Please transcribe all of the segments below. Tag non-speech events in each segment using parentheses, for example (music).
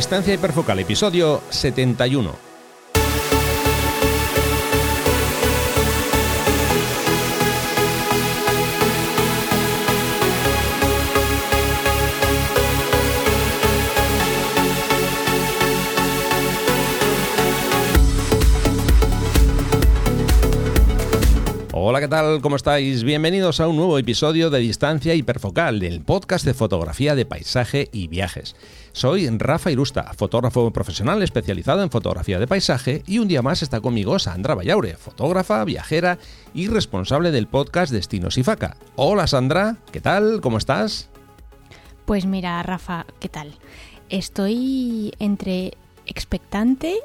Distancia hiperfocal, episodio 71. ¿Qué tal? ¿Cómo estáis? Bienvenidos a un nuevo episodio de Distancia Hiperfocal, del podcast de fotografía de paisaje y viajes. Soy Rafa Irusta, fotógrafo profesional especializado en fotografía de paisaje y un día más está conmigo Sandra Vallaure, fotógrafa, viajera y responsable del podcast Destinos y Faca. Hola Sandra, ¿qué tal? ¿Cómo estás? Pues mira, Rafa, ¿qué tal? Estoy entre expectante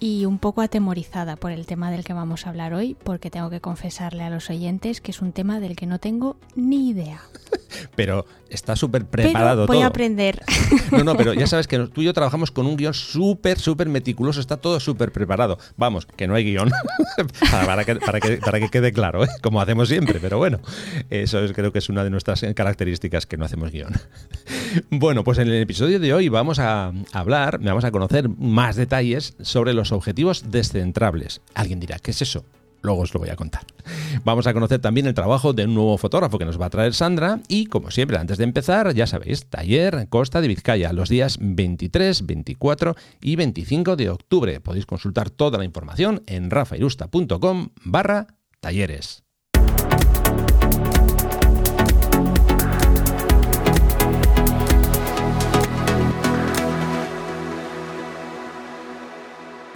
y un poco atemorizada por el tema del que vamos a hablar hoy, porque tengo que confesarle a los oyentes que es un tema del que no tengo ni idea. (laughs) Pero está súper preparado voy a aprender. (laughs) No, no, pero ya sabes que tú y yo trabajamos con un guion súper, súper meticuloso, está todo súper preparado. Vamos, que no hay guion, (laughs) para, que, para, que, quede claro, ¿eh? como hacemos siempre, pero bueno, eso creo que es una de nuestras características, que no hacemos guion. Bueno, pues en el episodio de hoy vamos a hablar, vamos a conocer más detalles sobre los objetivos descentrables. Alguien dirá, ¿qué es eso? Luego os lo voy a contar. Vamos a conocer también el trabajo de un nuevo fotógrafo que nos va a traer Sandra y, como siempre, antes de empezar, ya sabéis, taller Costa de Vizcaya los días 23, 24 y 25 de octubre. Podéis consultar toda la información en rafairusta.com barra talleres.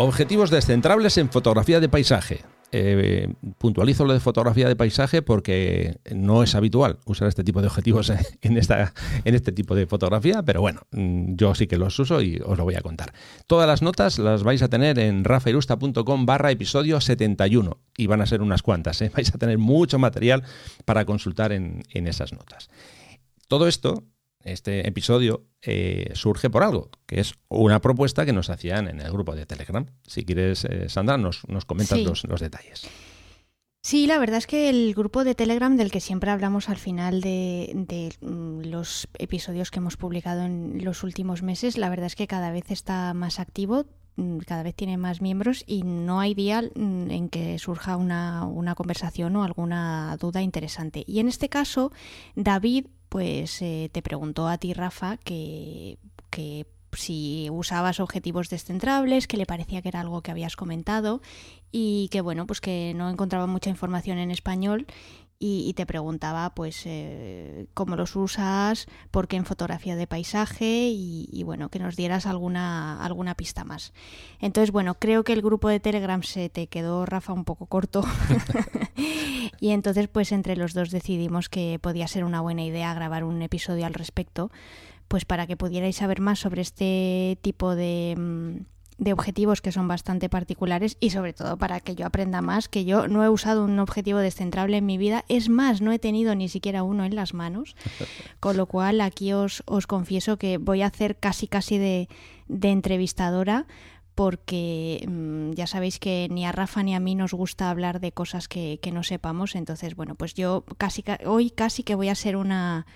Objetivos descentrables en fotografía de paisaje. Eh, puntualizo lo de fotografía de paisaje porque no es habitual usar este tipo de objetivos (laughs) en, esta, en este tipo de fotografía, pero bueno, mm, yo sí que los uso y os lo voy a contar. Todas las notas las vais a tener en rafairusta.com barra episodio 71 y van a ser unas cuantas, ¿eh? (laughs) vais a tener mucho material para consultar en, en esas notas. Todo esto este episodio eh, surge por algo, que es una propuesta que nos hacían en el grupo de Telegram. Si quieres, eh, Sandra, nos, nos comentas los, detalles. Sí, la verdad es que el grupo de Telegram del que siempre hablamos al final de, mm, los episodios que hemos publicado en los últimos meses, la verdad es que cada vez está más activo, mm, cada vez tiene más miembros y no hay día mm, en que surja una, una conversación o alguna duda interesante. Y en este caso, David pues eh, te preguntó a ti, Rafa, que, que si usabas objetivos descentrables, que le parecía que era algo que habías comentado y que bueno, pues que no encontraba mucha información en español y, te preguntaba pues eh, cómo los usas, por qué en fotografía de paisaje y, bueno, que nos dieras alguna, alguna pista más. Entonces, bueno, creo que el grupo de Telegram se te quedó, Rafa, un poco corto (laughs) (laughs) y entonces pues entre los dos decidimos que podía ser una buena idea grabar un episodio al respecto, pues para que pudierais saber más sobre este tipo de mm, de objetivos que son bastante particulares y sobre todo para que yo aprenda más, que yo no he usado un objetivo descentrable en mi vida, es más, no he tenido ni siquiera uno en las manos, (laughs) con lo cual aquí os, os confieso que voy a hacer casi casi de, de entrevistadora porque mm, ya sabéis que ni a Rafa ni a mí nos gusta hablar de cosas que, que no sepamos, entonces bueno, pues yo casi hoy casi que voy a ser una,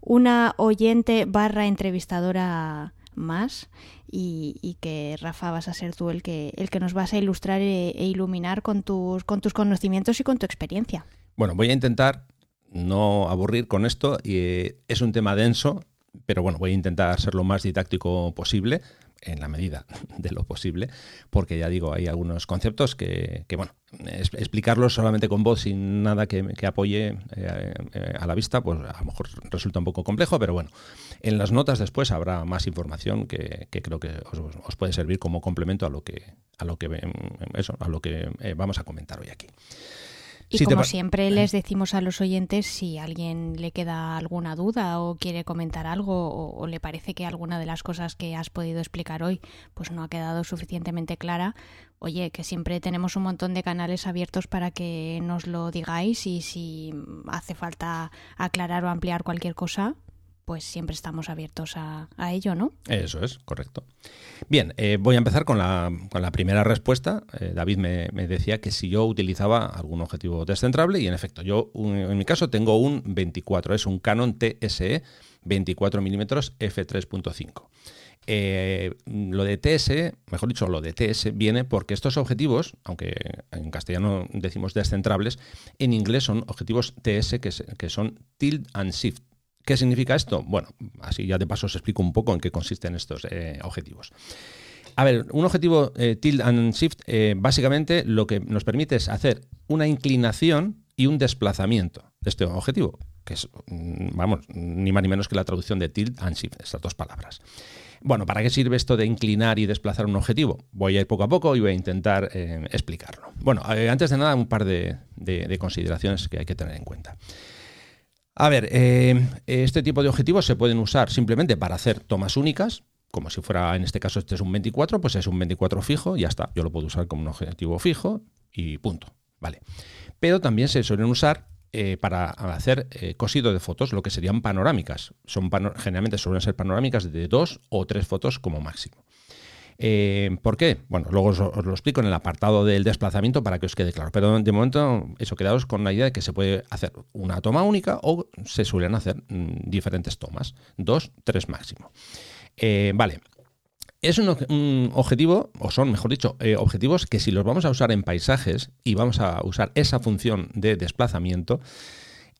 una oyente barra entrevistadora más y, que Rafa vas a ser tú el que, el que nos vas a ilustrar e, e, iluminar con tus, con tus conocimientos y con tu experiencia. Bueno, voy a intentar no aburrir con esto. Y eh, es un tema denso, pero bueno, voy a intentar ser lo más didáctico posible en la medida (laughs) de lo posible, porque ya digo, hay algunos conceptos que, bueno, explicarlos solamente con voz sin nada que, apoye eh, eh, a la vista, pues a lo mejor resulta un poco complejo, pero bueno, en las notas después habrá más información que, creo que os, puede servir como complemento a lo que, a lo que, eso, a lo que eh, vamos a comentar hoy aquí. Y como siempre les decimos a los oyentes si alguien le queda alguna duda o quiere comentar algo o, le parece que alguna de las cosas que has podido explicar hoy pues no ha quedado suficientemente clara, oye, que siempre tenemos un montón de canales abiertos para que nos lo digáis y si hace falta aclarar o ampliar cualquier cosa, pues siempre estamos abiertos a, ello, ¿no? Eso es, correcto. Bien, eh, voy a empezar con la, con la primera respuesta. Eh, David me, decía que si yo utilizaba algún objetivo descentrable, y en efecto, yo en mi caso tengo un 24, es un Canon TSE 24 mm f3.5. Eh, lo de TS, mejor dicho, lo de TS viene porque estos objetivos, aunque en castellano decimos descentrables, en inglés son objetivos TS que, que son tilt and shift. ¿Qué significa esto? Bueno, así ya de paso os explico un poco en qué consisten estos eh, objetivos. A ver, un objetivo eh, tilt and shift básicamente lo que nos permite es hacer una inclinación y un desplazamiento de este objetivo, que es, mm, vamos, ni más ni menos que la traducción de tilt and shift, estas dos palabras. Bueno, ¿para qué sirve esto de inclinar y desplazar un objetivo? Voy a ir poco a poco y voy a intentar eh, explicarlo. Bueno, eh, antes de nada, un par de, consideraciones que hay que tener en cuenta. A ver, eh, este tipo de objetivos se pueden usar simplemente para hacer tomas únicas, como si fuera, en este caso, este es un 24, pues es un 24 fijo, ya está. Yo lo puedo usar como un objetivo fijo y punto. Vale. Pero también se suelen usar eh, para hacer eh, cosido de fotos, lo que serían panorámicas. Son generalmente suelen ser panorámicas de dos o tres fotos como máximo. Eh, ¿Por qué? Bueno, luego os, lo explico en el apartado del desplazamiento para que os quede claro. Pero de momento, eso, quedaos con la idea de que se puede hacer una toma única o se suelen hacer mm, diferentes tomas, dos, tres máximo. vale, es un, objetivo, o son, mejor dicho, eh, objetivos que si los vamos a usar en paisajes y vamos a usar esa función de desplazamiento,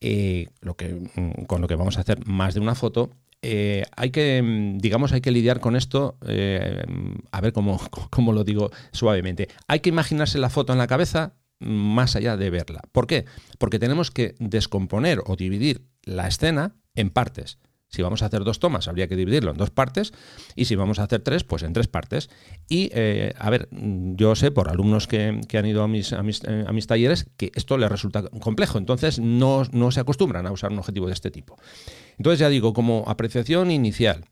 eh, lo que, mm, con lo que vamos a hacer más de una foto, eh, hay que, mm, digamos, hay que lidiar con esto, a ver (laughs) cómo, cómo lo digo suavemente. Hay que imaginarse la foto en la cabeza más allá de verla. ¿Por qué? Porque tenemos que descomponer o dividir la escena en partes. Si vamos a hacer dos tomas, habría que dividirlo en dos partes, y si vamos a hacer tres, pues en tres partes. Y, eh, a ver, yo sé por alumnos que, han ido a mis, a mis, eh, a, mis, talleres que esto les resulta complejo, entonces no, no se acostumbran a usar un objetivo de este tipo. Entonces ya digo, como apreciación inicial,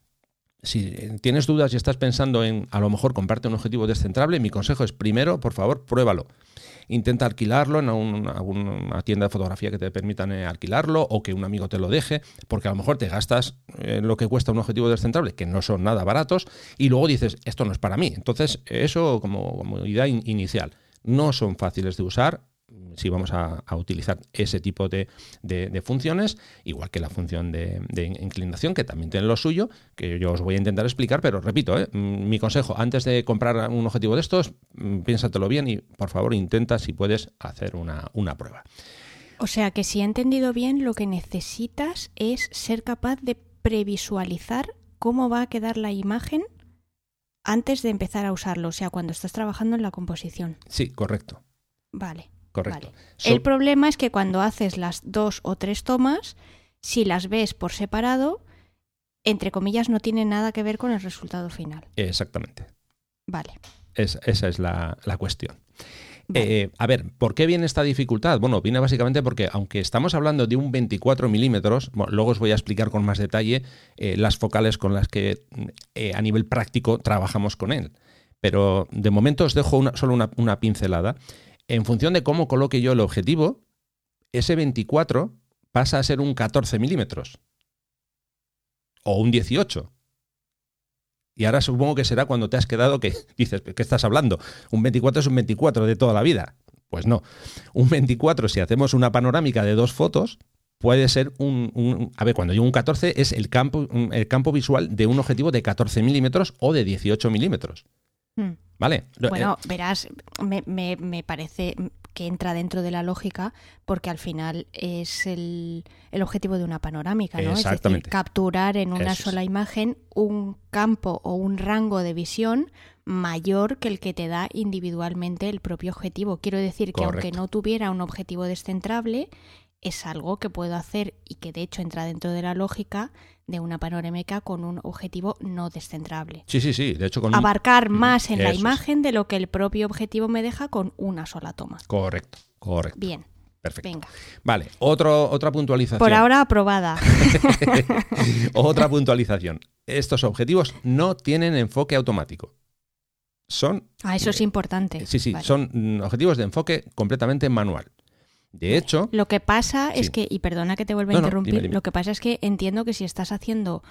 si tienes dudas y estás pensando en a lo mejor comprarte un objetivo descentrable, mi consejo es primero, por favor, pruébalo intenta alquilarlo en alguna tienda de fotografía que te permitan eh, alquilarlo o que un amigo te lo deje, porque a lo mejor te gastas eh, lo que cuesta un objetivo descentrable, que no son nada baratos, y luego dices, esto no es para mí. Entonces, eso como, idea inicial. No son fáciles de usar, si vamos a, utilizar ese tipo de, funciones, igual que la función de, inclinación, que también tiene lo suyo, que yo os voy a intentar explicar, pero repito, ¿eh? mm, mi consejo, antes de comprar un objetivo de estos, mm, piénsatelo bien y por favor intenta si puedes hacer una, una prueba. O sea que si he entendido bien, lo que necesitas es ser capaz de previsualizar cómo va a quedar la imagen antes de empezar a usarlo, o sea, cuando estás trabajando en la composición. Sí, correcto. Vale. Correcto. El problema es que cuando haces las dos o tres tomas, si las ves por separado, entre comillas, no tiene nada que ver con el resultado final. Exactamente. Vale. esa es la, cuestión. Eh, a ver, ¿por qué viene esta dificultad? Bueno, viene básicamente porque aunque estamos hablando de un 24 milímetros, luego os voy a explicar con más detalle eh, las focales con las que eh, a nivel práctico trabajamos con él. Pero de momento os dejo solo una pincelada en función de cómo coloque yo el objetivo, ese 24 pasa a ser un 14 milímetros o un 18. Y ahora supongo que será cuando te has quedado que (laughs) dices, ¿qué estás hablando? Un 24 es un 24 de toda la vida. Pues no. Un 24, si hacemos una panorámica de dos fotos, puede ser un... a ver, cuando digo un 14 es el campo, el campo visual de un objetivo de 14 milímetros o de 18 milímetros. Hmm. ¿Vale? Bueno, eh, verás, me, me, parece que entra dentro de la lógica porque al final es el, el objetivo de una panorámica, ¿no? Es decir, capturar en una sola imagen un campo o un rango de visión mayor que el que te da individualmente el propio objetivo. Quiero decir que aunque no tuviera un objetivo descentrable, es algo que puedo hacer y que de hecho entra dentro de la lógica de una panorámica con un objetivo no descentrable. Sí, sí, sí. De hecho, con abarcar más en la imagen de lo que el propio objetivo me deja con una sola toma. Correcto, correcto. Bien. Perfecto. Venga. Vale, Otro, otra puntualización. Por ahora aprobada. (laughs) (laughs) otra puntualización. Estos objetivos no tienen enfoque automático. Son. Ah, eso es importante. Sí, sí, son mm, objetivos de enfoque completamente manual. De hecho. Lo que pasa es que, y perdona que te vuelva a interrumpir, lo que pasa es que entiendo que si estás haciendo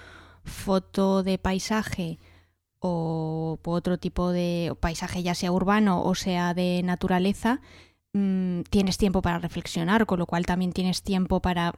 foto de paisaje o otro tipo de paisaje, ya sea urbano o sea de naturaleza, mm, tienes tiempo para reflexionar, con lo cual también tienes tiempo para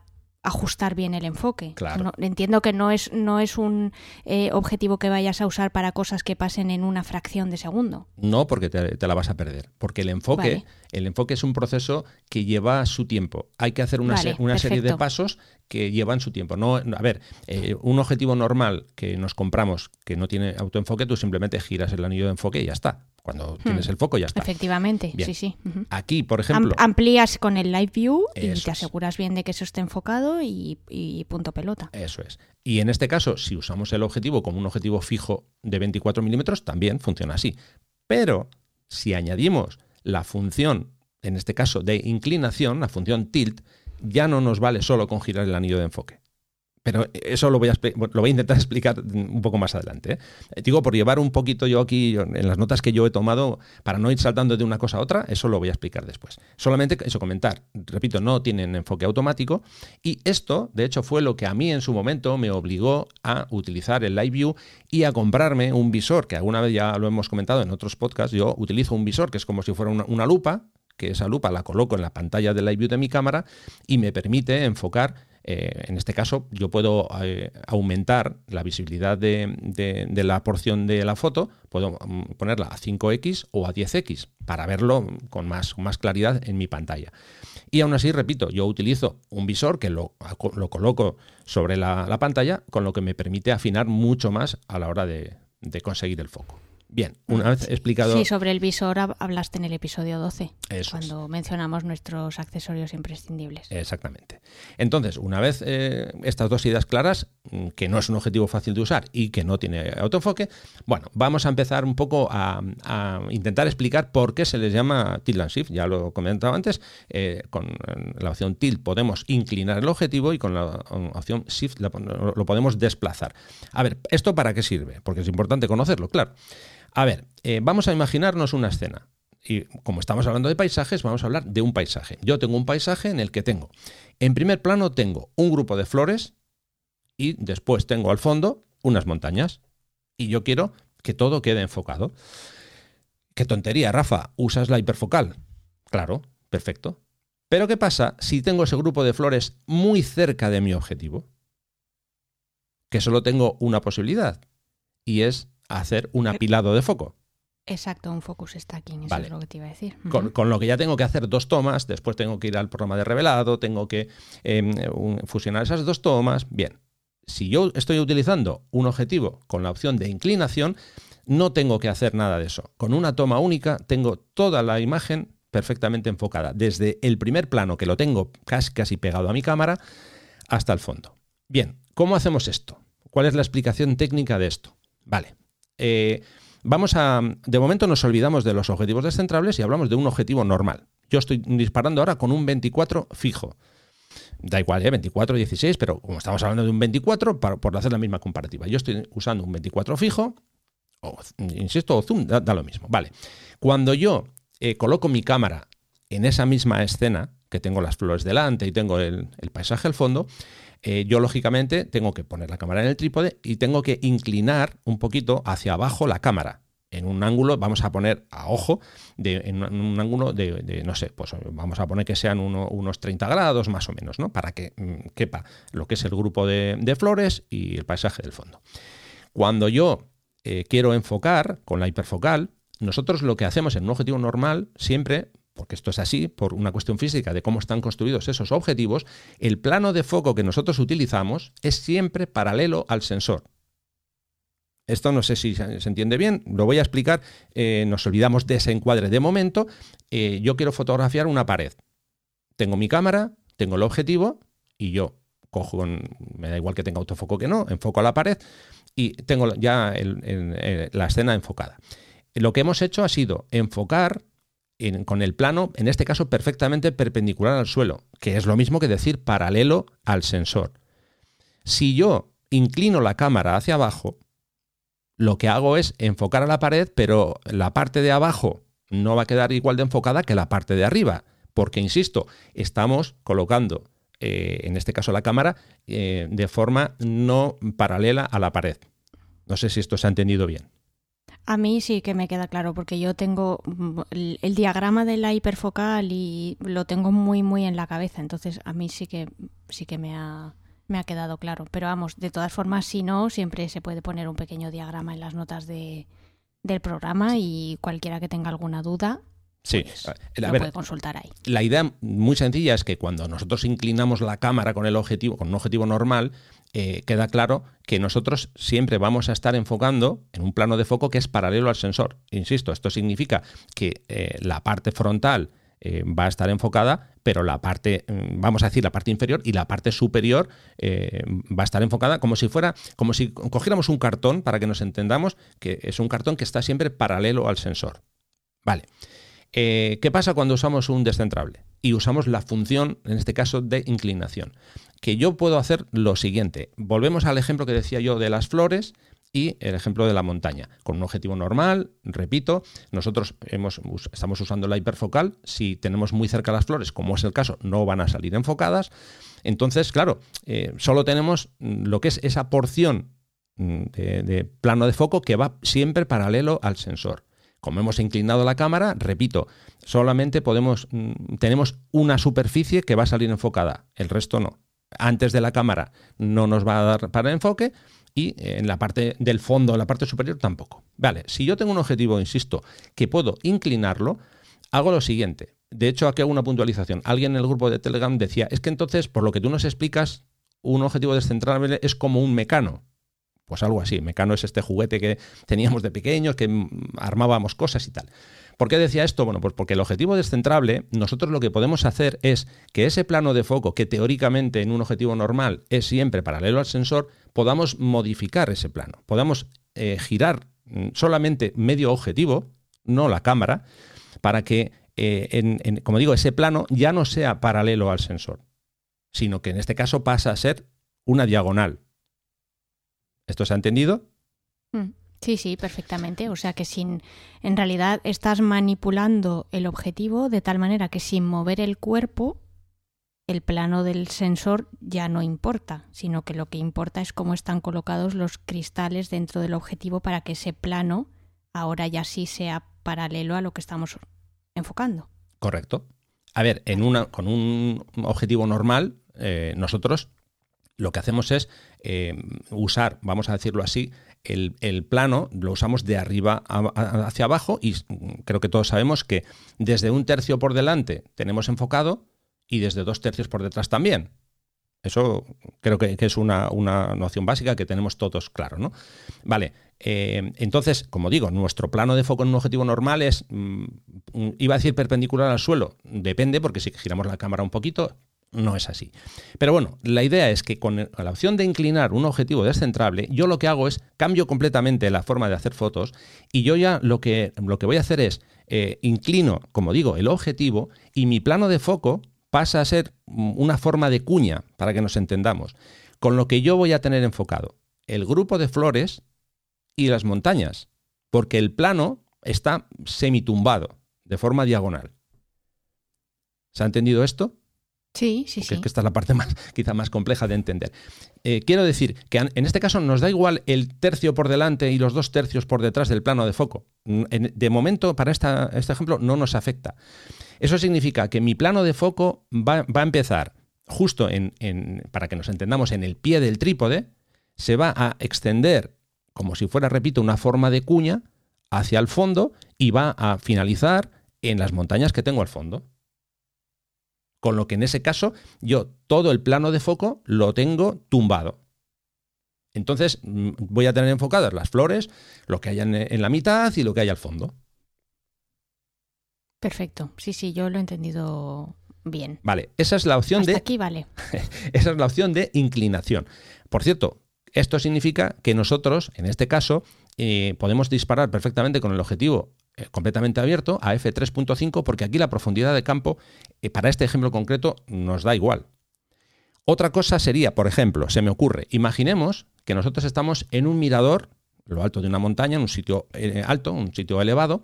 ajustar bien el enfoque. Claro. No- entiendo que no es, no es un eh, objetivo que vayas a usar para cosas que pasen en una fracción de segundo. No, porque te, te la vas a perder. Porque el enfoque, Vale. el enfoque es un proceso que lleva su tiempo. Hay que hacer una, Vale, se- una serie de pasos que llevan su tiempo. No, a ver, eh, un objetivo normal que nos compramos que no tiene autoenfoque, tú simplemente giras el anillo de enfoque y ya está. Cuando tienes el foco ya está. Efectivamente, Bien. sí, sí. Aquí, por Am- ejemplo, amplías con el Live View y te es. aseguras bien de que eso esté enfocado y, y punto pelota. Eso es. Y en este caso, si usamos el objetivo como un objetivo fijo de 24 milímetros, también funciona así. Pero si añadimos la función, en este caso de inclinación, la función tilt, ya no nos vale solo con girar el anillo de enfoque. Pero eso lo voy a, lo voy a intentar (laughs) explicar un poco más adelante. ¿eh? Digo, por llevar un poquito yo aquí, en las notas que yo he tomado, para no ir saltando de una cosa a otra, eso lo voy a explicar después. Solamente eso, comentar. Repito, no tienen enfoque automático. Y esto, de hecho, fue lo que a mí en su momento me obligó a utilizar el Live View y a comprarme un visor, que alguna vez ya lo hemos comentado en otros podcasts. Yo utilizo un visor que es como si fuera una, lupa, que esa lupa la coloco en la pantalla del Live View de mi cámara y me permite enfocar. Eh, en este caso, yo puedo eh, aumentar la visibilidad de, la porción de la foto, puedo mm, ponerla a 5x o a 10x para verlo con más, claridad en mi pantalla. Y aún así, repito, yo utilizo un visor que lo, lo coloco sobre la, la pantalla, con lo que me permite afinar mucho más a la hora de conseguir el foco. Bien, una vez explicado... Sí, sobre el visor hab- hablaste en el episodio 12, Eso cuando mencionamos nuestros accesorios imprescindibles. Exactamente. Entonces, una vez eh, estas dos ideas claras, mm, que no es un objetivo fácil de usar y que no tiene autoenfoque, bueno, vamos a empezar un poco a, a intentar explicar por qué se les llama tilt and shift. Ya lo he comentado antes, eh, con eh, la opción tilt podemos inclinar el objetivo y con la opción shift lo podemos desplazar. A ver, ¿esto para qué sirve? Porque es importante conocerlo, claro. A ver, eh, vamos a imaginarnos una escena. Y como estamos hablando de paisajes, vamos a hablar de un paisaje. Yo tengo un paisaje en el que tengo, en primer plano tengo un grupo de flores y después tengo al fondo unas montañas. Y yo quiero que todo quede enfocado. Qué tontería, Rafa, usas la hiperfocal. Claro, perfecto. Pero ¿qué pasa si tengo ese grupo de flores muy cerca de mi objetivo? Que solo tengo una posibilidad y es hacer un apilado de foco. Exacto, un focus stacking, eso Vale. es lo que te iba a decir. Con, lo que ya tengo que hacer dos tomas, después tengo que ir al programa de revelado, tengo que eh, un- fusionar esas dos tomas. Bien, si yo estoy utilizando un objetivo con la opción de inclinación, no tengo que hacer nada de eso. Con una toma única tengo toda la imagen perfectamente enfocada, desde el primer plano que lo tengo casi, casi pegado a mi cámara hasta el fondo. Bien, ¿cómo hacemos esto? ¿Cuál es la explicación técnica de esto? Vale. Eh, vamos a. De momento nos olvidamos de los objetivos descentrables y hablamos de un objetivo normal. Yo estoy disparando ahora con un 24 fijo. Da igual, ¿eh? 24, 16, pero como estamos hablando de un 24, para- por hacer la misma comparativa. Yo estoy usando un 24 fijo, o, insisto, o zoom, da, lo mismo. Vale. Cuando yo eh, coloco mi cámara en esa misma escena, que tengo las flores delante y tengo el paisaje al fondo, eh, yo lógicamente tengo que poner la cámara en el trípode y tengo que inclinar un poquito hacia abajo la cámara. En un ángulo, vamos a poner a ojo, de, en un, ángulo de, de, no sé, pues vamos a poner que sean uno- unos 30 grados más o menos, ¿no? Para que mm, quepa lo que es el grupo de, de flores y el paisaje del fondo. Cuando yo eh, quiero enfocar con la hiperfocal, nosotros lo que hacemos en un objetivo normal siempre, porque esto es así, por una cuestión física de cómo están construidos esos objetivos, el plano de foco que nosotros utilizamos es siempre paralelo al sensor. Esto no sé si se entiende bien, lo voy a explicar, eh, nos olvidamos de ese encuadre de momento. Eh, yo quiero fotografiar una pared. Tengo mi cámara, tengo el objetivo y yo cojo, me da igual que tenga autofoco que no, enfoco a la pared y tengo ya la escena enfocada. Lo que hemos hecho ha sido enfocar con el plano, en este caso perfectamente perpendicular al suelo, que es lo mismo que decir paralelo al sensor. Si yo inclino la cámara hacia abajo, lo que hago es enfocar a la pared, pero la parte de abajo no va a quedar igual de enfocada que la parte de arriba, porque, insisto, estamos colocando, eh, en este caso la cámara, eh, de forma no paralela a la pared. No sé si esto se ha entendido bien. A mí sí que me queda claro, porque yo tengo mm, el, el, diagrama de la hiperfocal y lo tengo muy, muy en la cabeza. Entonces, a mí sí que sí que me ha, me ha quedado claro. Pero vamos, de todas formas, si no, siempre se puede poner un pequeño diagrama en las notas de, del programa y cualquiera que tenga alguna duda. Sí, pues, puede consultar ahí. La idea muy sencilla es que cuando nosotros inclinamos la cámara con el objetivo, con un objetivo normal, eh, queda claro que nosotros siempre vamos a estar enfocando en un plano de foco que es paralelo al sensor. Insisto, esto significa que eh, la parte frontal eh, va a estar enfocada, pero la parte, mm, vamos a decir, la parte inferior y la parte superior va a estar enfocada como si fuera, como si cogiéramos un cartón, para que nos entendamos, que es un cartón que está siempre paralelo al sensor. Vale. ¿Qué pasa cuando usamos un descentrable? Y usamos la función, en este caso, de inclinación. Que yo puedo hacer lo siguiente. Volvemos al ejemplo que decía yo de las flores y el ejemplo de la montaña. Con un objetivo normal, repito, nosotros hemos, estamos usando la hiperfocal. Si tenemos muy cerca las flores, como es el caso, no van a salir enfocadas. Entonces, claro, eh, solo tenemos lo que es esa porción mm, de, plano de foco que va siempre paralelo al sensor. Como hemos inclinado la cámara, repito, solamente podemos, mm, tenemos una superficie que va a salir enfocada, el resto no. Antes de la cámara no nos va a dar para enfoque, y en la parte del fondo, en la parte superior tampoco. Vale, si yo tengo un objetivo, insisto, que puedo inclinarlo, hago lo siguiente. De hecho, aquí hago una puntualización. Alguien en el grupo de Telegram decía, es que entonces, por lo que tú nos explicas, un objetivo descentrable es como un mecano. Pues algo así. Mecano es este juguete que teníamos de pequeños, que armábamos cosas y tal. ¿Por qué decía esto? Bueno, pues porque el objetivo descentrable, nosotros lo que podemos hacer es que ese plano de foco, que teóricamente en un objetivo normal es siempre paralelo al sensor, podamos modificar ese plano, podamos eh, girar mm, solamente medio objetivo, no la cámara, para que, eh, como digo, ese plano ya no sea paralelo al sensor, sino que en este caso pasa a ser una diagonal. ¿Esto se ha entendido? Mm. Sí, sí, perfectamente. O sea que sin, en realidad estás manipulando el objetivo de tal manera que sin mover el cuerpo el plano del sensor ya no importa, sino que lo que importa es cómo están colocados los cristales dentro del objetivo para que ese plano ahora ya sí sea paralelo a lo que estamos enfocando. Correcto. A ver, en una, con un objetivo normal, eh, nosotros lo que hacemos es eh, usar, vamos a decirlo así, el, plano lo usamos de arriba hacia abajo y creo que todos sabemos que desde un tercio por delante tenemos enfocado y desde dos tercios por detrás también. Eso creo que, es una, noción básica que tenemos todos claro, ¿no? Vale, eh, entonces, como digo, nuestro plano de foco en un objetivo normal es, mm, iba a decir perpendicular al suelo, depende, porque si giramos la cámara un poquito, no es así. Pero bueno, la idea es que con la opción de inclinar un objetivo descentrable, yo lo que hago es cambio completamente la forma de hacer fotos y yo ya lo que, lo que voy a hacer es eh, inclino, como digo, el objetivo y mi plano de foco pasa a ser una forma de cuña, para que nos entendamos, con lo que yo voy a tener enfocado el grupo de flores y las montañas, porque el plano está semitumbado, de forma diagonal. ¿Se ha entendido esto? Sí, sí, sí. Es que esta es la parte más, (laughs) quizá más compleja de entender. Eh, quiero decir que en este caso nos da igual el tercio por delante y los dos tercios por detrás del plano de foco. De momento, para esta, este ejemplo, no nos afecta. Eso significa que mi plano de foco va, a empezar justo en, para que nos entendamos, en el pie del trípode, se va a extender como si fuera, repito, una forma de cuña hacia el fondo y va a finalizar en las montañas que tengo al fondo. Con lo que en ese caso yo todo el plano de foco lo tengo tumbado. Entonces mm, voy a tener enfocadas las flores, lo que hay en la mitad y lo que hay al fondo. Perfecto, sí, sí, yo lo he entendido bien. Vale, esa es la opción Hasta de. Aquí vale. (laughs) esa es la opción de inclinación. Por cierto, esto significa que nosotros, en este caso, eh, podemos disparar perfectamente con el objetivo completamente abierto a f3.5 porque aquí la profundidad de campo, eh, para este ejemplo concreto, nos da igual. Otra cosa sería, por ejemplo, se me ocurre, imaginemos que nosotros estamos en un mirador, lo alto de una montaña, en un sitio alto, un sitio elevado,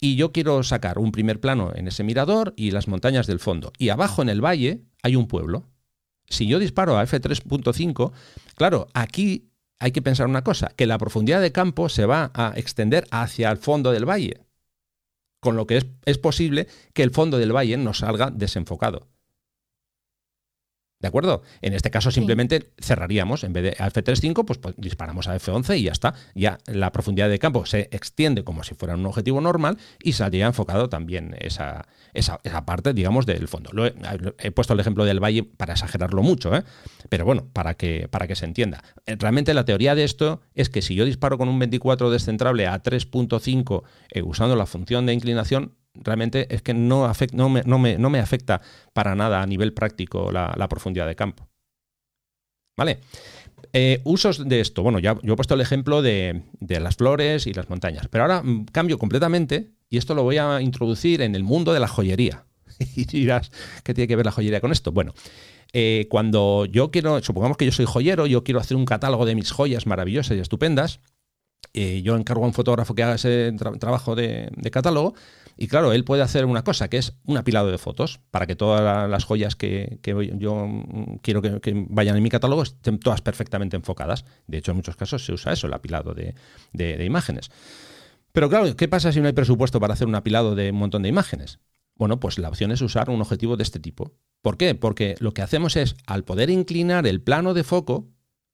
y yo quiero sacar un primer plano en ese mirador y las montañas del fondo. Y abajo en el valle hay un pueblo. Si yo disparo a f3.5, claro, aquí hay que pensar una cosa, que la profundidad de campo se va a extender hacia el fondo del valle, con lo que es, es posible que el fondo del valle nos salga desenfocado. ¿De acuerdo? En este caso simplemente cerraríamos, en vez de a F3.5, pues, pues, disparamos a F11 y ya está. Ya la profundidad de campo se extiende como si fuera un objetivo normal y saldría enfocado también esa, esa, parte, digamos, del fondo. he, puesto el ejemplo del valle para exagerarlo mucho, ¿eh? pero bueno, para que, para que se entienda. Eh, realmente la teoría de esto es que si yo disparo con un 24 descentrable a 3.5 eh, usando la función de inclinación, realmente es que no, no, me, no, me, afecta para nada a nivel práctico la, profundidad de campo. ¿Vale? Eh, usos de esto. Bueno, ya yo he puesto el ejemplo de, las flores y las montañas, pero ahora mm, cambio completamente y esto lo voy a introducir en el mundo de la joyería. (laughs) y dirás, ¿qué tiene que ver la joyería con esto? Bueno, eh, cuando yo quiero, supongamos que yo soy joyero, yo quiero hacer un catálogo de mis joyas maravillosas y estupendas, eh, yo encargo a un fotógrafo que haga ese trabajo de, catálogo y claro, él puede hacer una cosa, que es un apilado de fotos, para que todas las joyas que, yo quiero que, vayan en mi catálogo estén todas perfectamente enfocadas. De hecho, en muchos casos se usa eso, el apilado de, de imágenes. Pero claro, ¿qué pasa si no hay presupuesto para hacer un apilado de un montón de imágenes? Bueno, pues la opción es usar un objetivo de este tipo. ¿Por qué? Porque lo que hacemos es, al poder inclinar el plano de foco,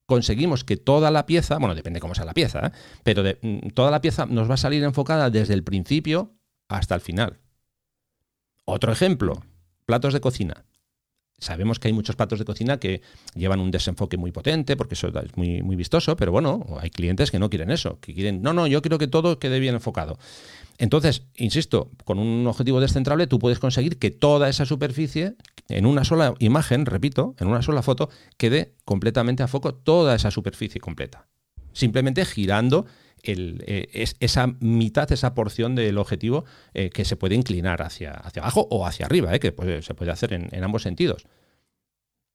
conseguimos que toda la pieza, bueno, depende cómo sea la pieza, ¿eh? pero mm, toda la pieza nos va a salir enfocada desde el principio hasta el final. Otro ejemplo, platos de cocina. Sabemos que hay muchos platos de cocina que llevan un desenfoque muy potente, porque eso es muy, muy vistoso, pero bueno, hay clientes que no quieren eso, que quieren, no, no, yo quiero que todo quede bien enfocado. Entonces, insisto, con un objetivo descentrable tú puedes conseguir que toda esa superficie, en una sola imagen, repito, en una sola foto, quede completamente a foco toda esa superficie completa. Simplemente girando eh, esa mitad, esa porción del objetivo eh, que se puede inclinar hacia, hacia abajo o hacia arriba, eh, que se puede hacer en, ambos sentidos.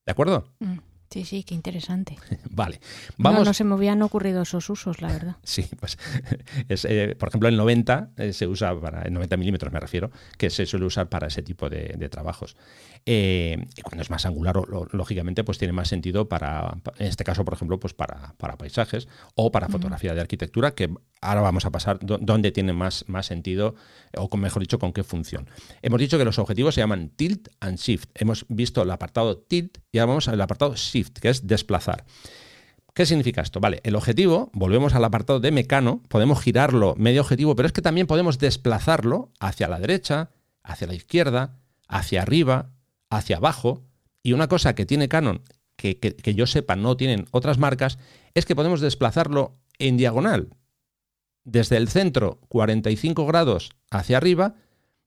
¿De acuerdo? Mm. Sí, sí, qué interesante. (laughs) vale. Vamos. No, se me habían ocurrido esos usos, la verdad. (laughs) sí, pues (laughs) eh, por ejemplo, el 90 eh, se usa para, el 90 milímetros me refiero, que se suele usar para ese tipo de, trabajos. Eh, y cuando es más angular, lógicamente, pues tiene más sentido para, en este caso, por ejemplo, pues para, para paisajes o para fotografía de arquitectura, que ahora vamos a pasar dónde tiene más, más sentido, o con, mejor dicho, con qué función. Hemos dicho que los objetivos se llaman tilt and shift. Hemos visto el apartado tilt y ahora vamos al apartado shift que es desplazar. ¿Qué significa esto? Vale, el objetivo, volvemos al apartado de mecano, podemos girarlo medio objetivo, pero es que también podemos desplazarlo hacia la derecha, hacia la izquierda, hacia arriba, hacia abajo. Y una cosa que tiene Canon, que, que yo sepa no tienen otras marcas, es que podemos desplazarlo en diagonal. Desde el centro 45 grados hacia arriba,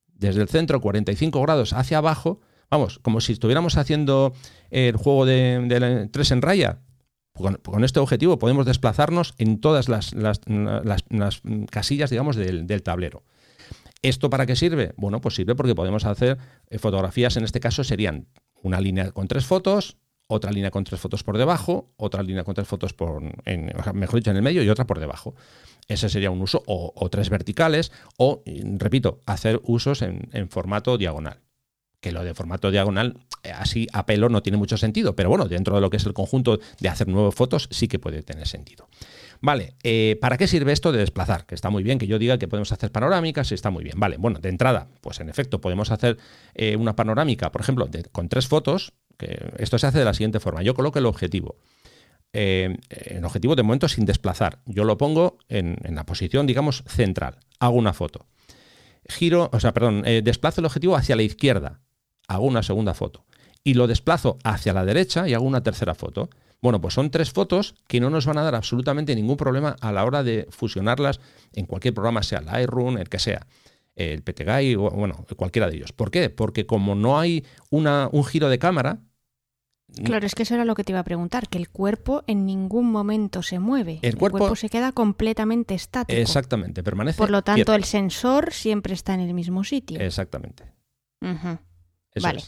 desde el centro 45 grados hacia abajo, Vamos, como si estuviéramos haciendo el juego de, tres en raya. Con, este objetivo podemos desplazarnos en todas las, casillas, digamos, del, tablero. ¿Esto para qué sirve? Bueno, pues sirve porque podemos hacer eh, fotografías, en este caso serían una línea con tres fotos, otra línea con tres fotos por debajo, otra línea con tres fotos por, mejor dicho, en el medio y otra por debajo. Ese sería un uso, o, tres verticales, o, repito, hacer usos en formato diagonal que lo de formato diagonal eh, así a pelo no tiene mucho sentido, pero bueno, dentro de lo que es el conjunto de hacer nuevas fotos sí que puede tener sentido. Vale, eh, ¿para qué sirve esto de desplazar? Que está muy bien que yo diga que podemos hacer panorámicas, está muy bien. Vale, bueno, de entrada, pues en efecto podemos hacer eh, una panorámica, por ejemplo, con tres fotos, que esto se hace de la siguiente forma. Yo coloco el objetivo. El objetivo de momento sin desplazar. Yo lo pongo en, la posición, digamos, central. Hago una foto giro, o sea, perdón, desplazo el objetivo hacia la izquierda hago una segunda foto. Y lo desplazo hacia la derecha y hago una tercera foto. Bueno, pues son tres fotos que no nos van a dar absolutamente ningún problema a la hora de fusionarlas en cualquier programa, sea Lightroom, el que sea, el PTGuy o bueno, cualquiera de ellos. ¿Por qué? Porque como no hay un giro de cámara, Claro, es que eso era lo que te iba a preguntar, que el cuerpo en ningún momento se mueve. El, cuerpo, se queda completamente estático. Exactamente, permanece. Por lo tanto, el sensor siempre está en el mismo sitio. Exactamente vale.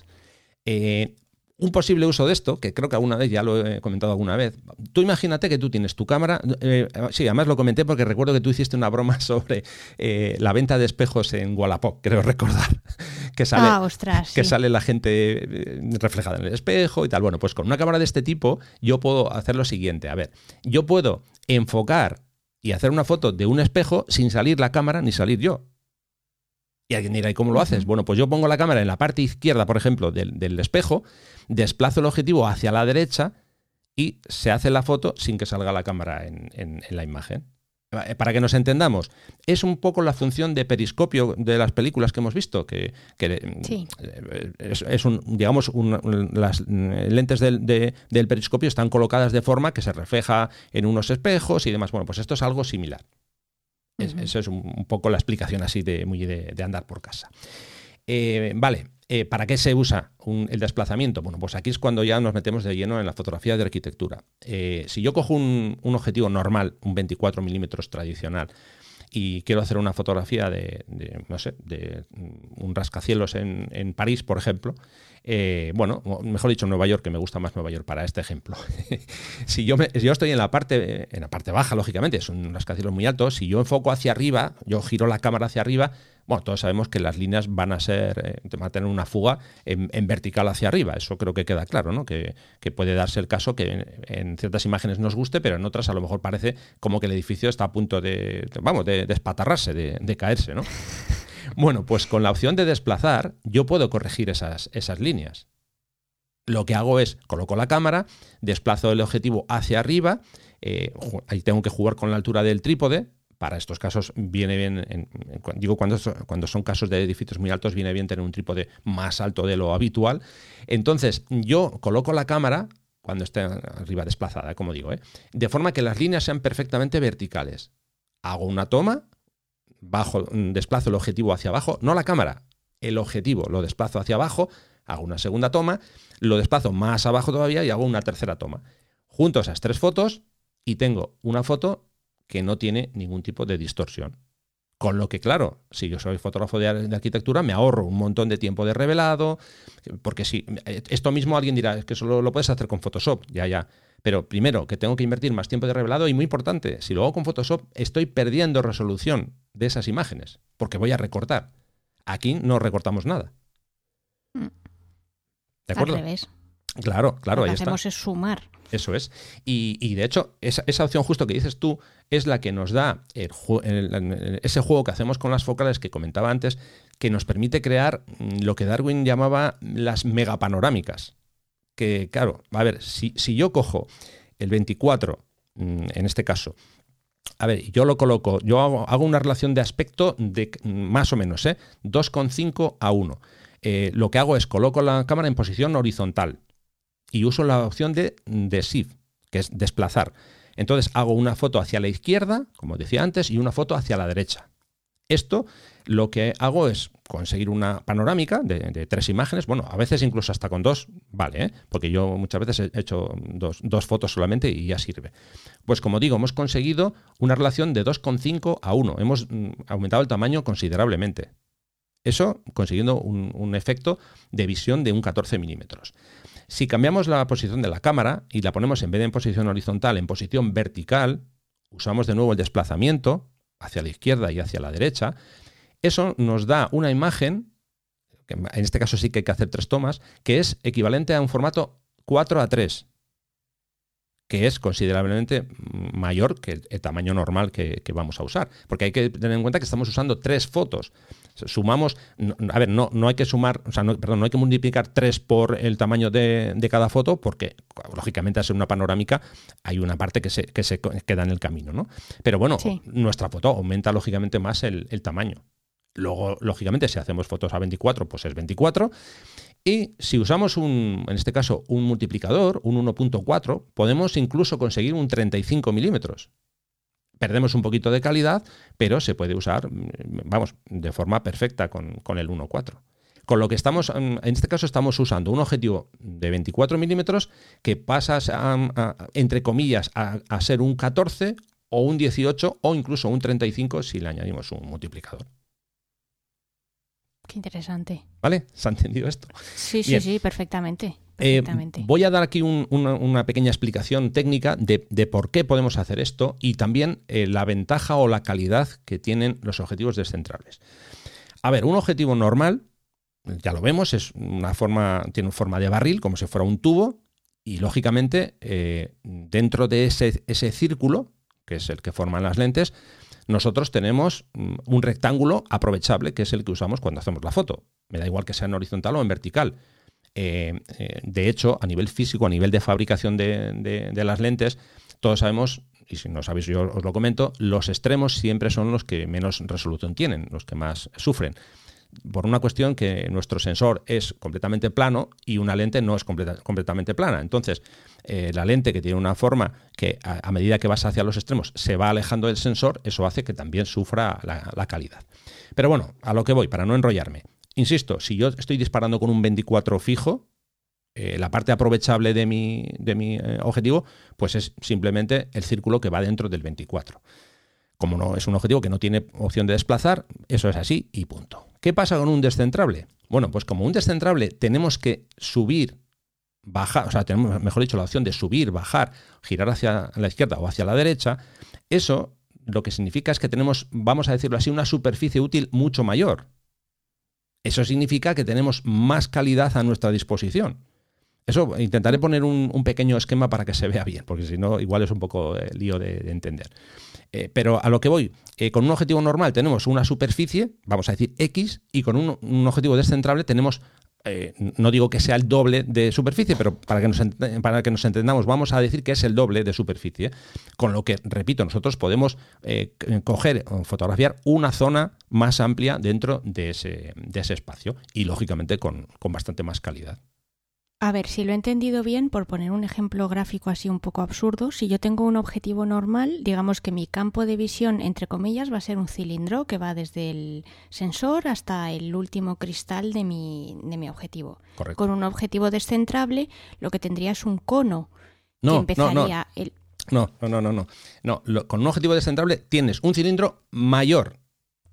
Eh, un posible uso de esto, que creo que alguna vez ya lo he comentado alguna vez. Tú imagínate que tú tienes tu cámara. Eh, sí, además lo comenté porque recuerdo que tú hiciste una broma (laughs) sobre eh, la venta de espejos en Wallapop, creo recordar. (laughs) que sale, Ah, ostras, que sí. sale la gente eh, reflejada en el espejo y tal. Bueno, pues con una cámara de este tipo yo puedo hacer lo siguiente. A ver, yo puedo enfocar y hacer una foto de un espejo sin salir la cámara ni salir yo. Y alguien dirá, ¿y cómo lo haces? Bueno, pues yo pongo la cámara en la parte izquierda, por ejemplo, del, del espejo, desplazo el objetivo hacia la derecha y se hace la foto sin que salga la cámara en, en- en la imagen. Eh, Para que nos entendamos, es un poco la función de periscopio de las películas que hemos visto, que, que, Sí. eh, es, es un, digamos, un- un- las mm, lentes del, de- del periscopio están colocadas de forma que se refleja en unos espejos y demás. Bueno, pues esto es algo similar. Es-. Eso es un, un poco la explicación así de, muy de, de andar por casa. Eh, vale, eh, ¿para qué se usa un- el desplazamiento? Bueno, pues aquí es cuando ya nos metemos de lleno en la fotografía de arquitectura. Eh, si yo cojo un, un objetivo normal, un 24 milímetros tradicional, y quiero hacer una fotografía de, de, no sé, de un rascacielos en, en París, por ejemplo, eh, bueno, mejor dicho Nueva York, que me gusta más Nueva York para este ejemplo. (laughs) si yo, me- yo estoy en la parte en la parte baja, lógicamente, es un rascacielos muy alto, si yo enfoco hacia arriba, yo giro la cámara hacia arriba, bueno, todos sabemos que las líneas van a ser, eh, a tener una fuga en, vertical hacia arriba. Eso creo que queda claro, ¿no? Que, puede darse el caso que en, ciertas imágenes nos guste, pero en otras a lo mejor parece como que el edificio está a punto de, vamos, de, de de, caerse, ¿no? (laughs) Bueno, pues con la opción de desplazar, yo puedo corregir esas, líneas. Lo que hago es coloco la cámara, desplazo el objetivo hacia arriba, eh, ahí tengo que jugar con la altura del trípode. Para estos casos viene bien, digo cuando, cuando son casos de edificios muy altos, viene bien tener un trípode más alto de lo habitual. Entonces yo coloco la cámara cuando esté arriba desplazada, como digo, ¿eh? de forma que las líneas sean perfectamente verticales. Hago una toma, bajo, mm, desplazo el objetivo hacia abajo, no la cámara, el objetivo lo desplazo hacia abajo, hago una segunda toma, lo desplazo más abajo todavía y hago una tercera toma. Junto esas tres fotos y tengo una foto que no tiene ningún tipo de distorsión. Con lo que, claro, si yo soy fotógrafo de, ar- de arquitectura, me ahorro un montón de tiempo de revelado, porque si esto mismo alguien dirá, es que eso lo, puedes hacer con Photoshop, ya, ya. Pero primero, que tengo que invertir más tiempo de revelado y muy importante, si lo hago con Photoshop, estoy perdiendo resolución de esas imágenes, porque voy a recortar. Aquí no recortamos nada. Mm. ¿De Al acuerdo? revés. Claro, claro, Lo que ahí está. hacemos es sumar. Eso es. Y, de hecho, esa, opción justo que dices tú es la que nos da ese juego que hacemos con las focales que comentaba antes, que nos permite crear lo que Darwin llamaba las megapanorámicas. Que, claro, a ver, si, si yo cojo el 24, mm, en este caso, a ver, yo lo coloco, yo hago, una relación de aspecto de más o menos, ¿eh? 2,5 a 1. Eh, lo que hago es coloco la cámara en posición horizontal y uso la opción de, de Shift, que es desplazar. Entonces hago una foto hacia la izquierda, como decía antes, y una foto hacia la derecha. Esto lo que hago es conseguir una panorámica de, tres imágenes, bueno, a veces incluso hasta con dos, vale, ¿eh? porque yo muchas veces he hecho dos, dos fotos solamente y ya sirve. Pues como digo, hemos conseguido una relación de 2,5 a 1, hemos mm, aumentado el tamaño considerablemente. Eso consiguiendo un, un efecto de visión de un 14 milímetros. Si cambiamos la posición de la cámara y la ponemos en vez de en posición horizontal, en posición vertical, usamos de nuevo el desplazamiento hacia la izquierda y hacia la derecha, eso nos da una imagen, que en este caso sí que hay que hacer tres tomas, que es equivalente a un formato 4 a 3, que es considerablemente mayor que el, tamaño normal que, que, vamos a usar. Porque hay que tener en cuenta que estamos usando tres fotos. Sumamos, a ver, no, no hay que sumar, o sea, no, perdón, no hay que multiplicar tres por el tamaño de, de, cada foto, porque lógicamente al ser una panorámica hay una parte que se, que se queda en el camino, ¿no? Pero bueno, sí. nuestra foto aumenta lógicamente más el, el tamaño. Luego, lógicamente, si hacemos fotos a 24, pues es 24. Y si usamos un, en este caso, un multiplicador, un 1.4, podemos incluso conseguir un 35 milímetros. Perdemos un poquito de calidad, pero se puede usar, vamos, de forma perfecta con, con el 1.4. Con lo que estamos, en este caso, estamos usando un objetivo de 24 milímetros que pasa, entre comillas, a ser un 14 o un 18 o incluso un 35 si le añadimos un multiplicador. Qué interesante. ¿Vale? (laughs) ¿Se ha entendido esto? Sí, sí, sí, perfectamente. perfectamente. Eh, voy a dar aquí un, una, una, pequeña explicación técnica de, de, por qué podemos hacer esto y también eh, la ventaja o la calidad que tienen los objetivos descentrables. A ver, un objetivo normal, ya lo vemos, es una forma, tiene forma de barril, como si fuera un tubo, y lógicamente eh, dentro de ese, ese círculo, que es el que forman las lentes, nosotros tenemos mm, un rectángulo aprovechable, que es el que usamos cuando hacemos la foto. Me da igual que sea en horizontal o en vertical. Eh, eh, de hecho, a nivel físico, a nivel de fabricación de, las lentes, todos sabemos, y si no sabéis yo os lo comento, los extremos siempre son los que menos resolución tienen, los que más sufren por una cuestión que nuestro sensor es completamente plano y una lente no es completamente plana. Entonces, eh, la lente que tiene una forma que a, medida que vas hacia los extremos se va alejando del sensor, eso hace que también sufra la, calidad. Pero bueno, a lo que voy, para no enrollarme. Insisto, si yo estoy disparando con un 24 fijo, eh, la parte aprovechable de mi, de mi eh, objetivo, pues es simplemente el círculo que va dentro del 24. Como no es un objetivo que no tiene opción de desplazar, eso es así y punto. ¿Qué pasa con un descentrable? Bueno, pues como un descentrable tenemos que subir, bajar, o sea, tenemos, mejor dicho, la opción de subir, bajar, girar hacia la izquierda o hacia la derecha, eso lo que significa es que tenemos, vamos a decirlo así, una superficie útil mucho mayor. Eso significa que tenemos más calidad a nuestra disposición. Eso intentaré poner un, pequeño esquema para que se vea bien, porque si no, igual es un poco eh, lío de, entender. Eh, pero a lo que voy, eh, con un objetivo normal tenemos una superficie, vamos a decir X, y con un, objetivo descentrable tenemos, no digo que sea el doble de superficie, pero para que, nos, para que nos entendamos, vamos a decir que es el doble de superficie. Con lo que, repito, nosotros podemos coger o fotografiar una zona más amplia dentro de ese, de ese espacio y, lógicamente, con bastante más calidad. A ver, si lo he entendido bien, por poner un ejemplo gráfico así un poco absurdo, si yo tengo un objetivo normal, digamos que mi campo de visión, entre comillas, va a ser un cilindro que va desde el sensor hasta el último cristal de mi, de mi objetivo. Correcto. Con un objetivo descentrable, lo que tendría es un cono no, que empezaría no, no. No, no, no, no. no. con un objetivo descentrable tienes un cilindro mayor.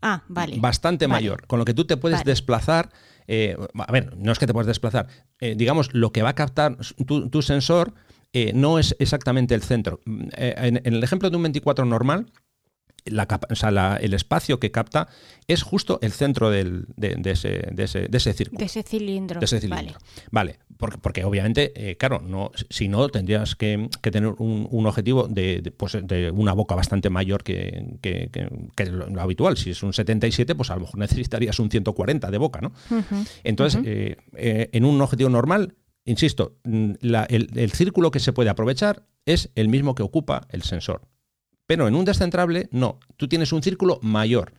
Ah, vale. Bastante mayor, con lo que tú te puedes desplazar eh, a ver, no es que te puedes desplazar, eh, digamos, lo que va a captar tu, sensor eh, no es exactamente el centro. En, en, el ejemplo de un 24 normal, el espacio que capta es justo el centro del, de, ese, de, ese, de, ese, círculo. De ese cilindro. De ese cilindro. Vale, porque, porque, obviamente, eh, claro, no, si no tendrías que, tener un, objetivo de, pues, de, una boca bastante mayor que, que, lo, habitual. Si es un 77, pues a lo mejor necesitarías un 140 de boca, ¿no? Entonces, eh, eh, en un objetivo normal, insisto, el, el círculo que se puede aprovechar es el mismo que ocupa el sensor. Pero en un descentrable, no. Tú tienes un círculo mayor.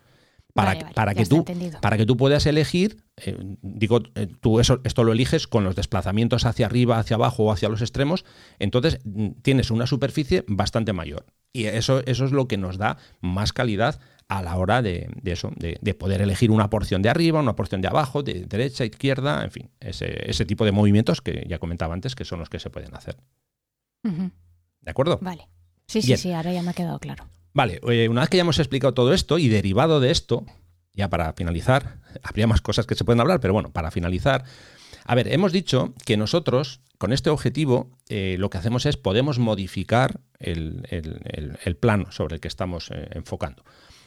Para, que, para, que tú, para que tú puedas elegir, eh, digo, eh, tú eso, esto lo eliges con los desplazamientos hacia arriba, hacia abajo o hacia los extremos, entonces mm, tienes una superficie bastante mayor. Y eso, eso es lo que nos da más calidad a la hora de, eso, de, poder elegir una porción de arriba, una porción de abajo, de derecha, izquierda, en fin, ese, ese tipo de movimientos que ya comentaba antes que son los que se pueden hacer. ¿De acuerdo? Vale. Sí, sí, sí, ahora ya me ha quedado claro. Vale, eh, una vez que ya hemos explicado todo esto y derivado de esto, ya para finalizar, (laughs) habría más cosas que se pueden hablar, pero bueno, para finalizar, a ver, hemos dicho que nosotros con este objetivo eh, lo que hacemos es podemos modificar el, el, plano sobre el que estamos eh, enfocando.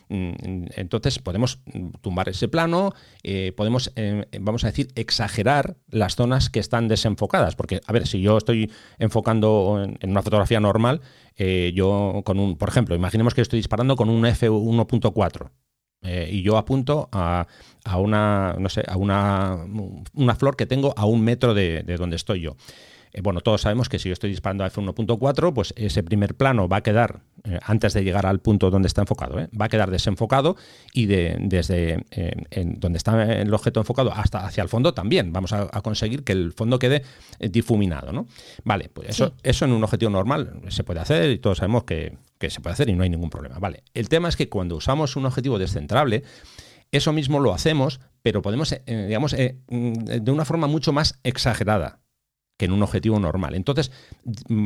Mm, entonces podemos tumbar ese plano, eh, podemos, eh, vamos a decir, exagerar las zonas que están desenfocadas. Porque, a ver, si yo estoy enfocando en, una fotografía normal, eh, yo con un, por ejemplo, imaginemos que estoy disparando con un f1.4. y yo apunto a, una, no sé, a una, una, flor que tengo a un metro de donde estoy yo. Eh, bueno, todos sabemos que si yo estoy disparando a f1.4, pues ese primer plano va a quedar, eh, antes de llegar al punto donde está enfocado, ¿eh? va a quedar desenfocado y de, desde donde está el objeto enfocado hasta hacia el fondo también vamos a, conseguir que el fondo quede difuminado. ¿no? Vale, pues eso, eso en un objetivo normal se puede hacer y todos sabemos que, que se puede hacer y no hay ningún problema. Vale, el tema es que cuando usamos un objetivo descentrable, eso mismo lo hacemos, pero podemos, digamos, mm, de una forma mucho más exagerada que en un objetivo normal. Entonces,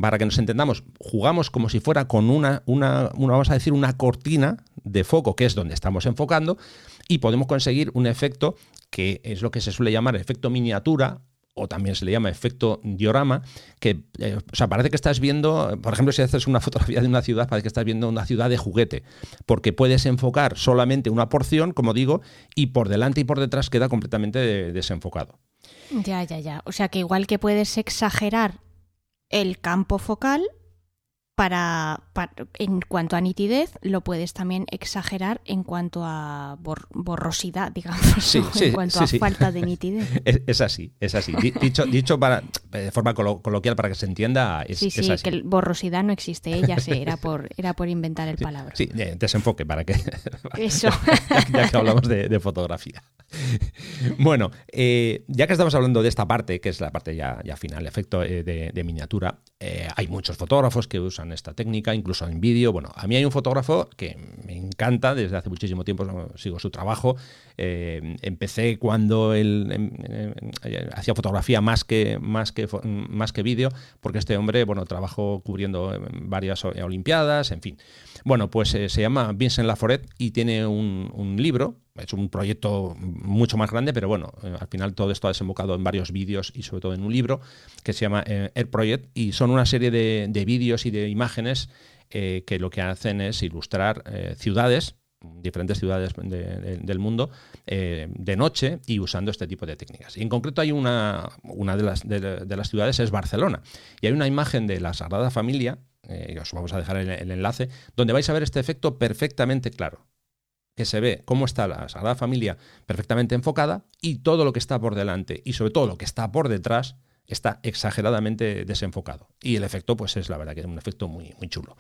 para que nos entendamos, jugamos como si fuera con una, una, vamos a decir, una cortina de foco, que es donde estamos enfocando, y podemos conseguir un efecto que es lo que se suele llamar efecto miniatura o también se le llama efecto diorama, que eh, o sea, parece que estás viendo, por ejemplo, si haces una fotografía de una ciudad, parece que estás viendo una ciudad de juguete, porque puedes enfocar solamente una porción, como digo, y por delante y por detrás queda completamente desenfocado. Ya, ya, ya. O sea que igual que puedes exagerar el campo focal, para, en cuanto a nitidez, lo puedes también exagerar en cuanto a borrosidad, (laughs) digamos, en cuanto a falta de nitidez. (laughs) Es, así, es así. Dicho, dicho para, de forma coloquial para que se entienda, es, sí, sí, que borrosidad no existe, ella se era por, era por inventar el palabra. Sí, desenfoque para que... (laughs) Eso. ya, que hablamos de, fotografía. Bueno, eh, ya que estamos hablando de esta parte, que es la parte ya, ya final, efecto eh, de, miniatura, eh, hay muchos fotógrafos que usan esta técnica, incluso en vídeo. Bueno, a mí hay un fotógrafo que me encanta, desde hace muchísimo tiempo sigo su trabajo. Eh, empecé cuando él em, em, hacía fotografía más que, más que, más que vídeo, porque este hombre, bueno, trabajó cubriendo varias olimpiadas, en fin. Bueno, pues eh, se llama Vincent Laforet y tiene un, libro es un proyecto mucho más grande, pero bueno, eh, al final todo esto ha desembocado en varios vídeos y sobre todo en un libro que se llama Air Project y son una serie de, vídeos y de imágenes eh, que lo que hacen es ilustrar ciudades, diferentes ciudades del mundo, de noche y usando este tipo de técnicas. Y en concreto hay una, una de, las, de, las ciudades es Barcelona y hay una imagen de la Sagrada Familia, os vamos a dejar el enlace, donde vais a ver este efecto perfectamente claro que se ve cómo está la Sagrada Familia perfectamente enfocada y todo lo que está por delante y sobre todo lo que está por detrás está exageradamente desenfocado. Y el efecto, pues es la verdad que es un efecto muy, muy chulo.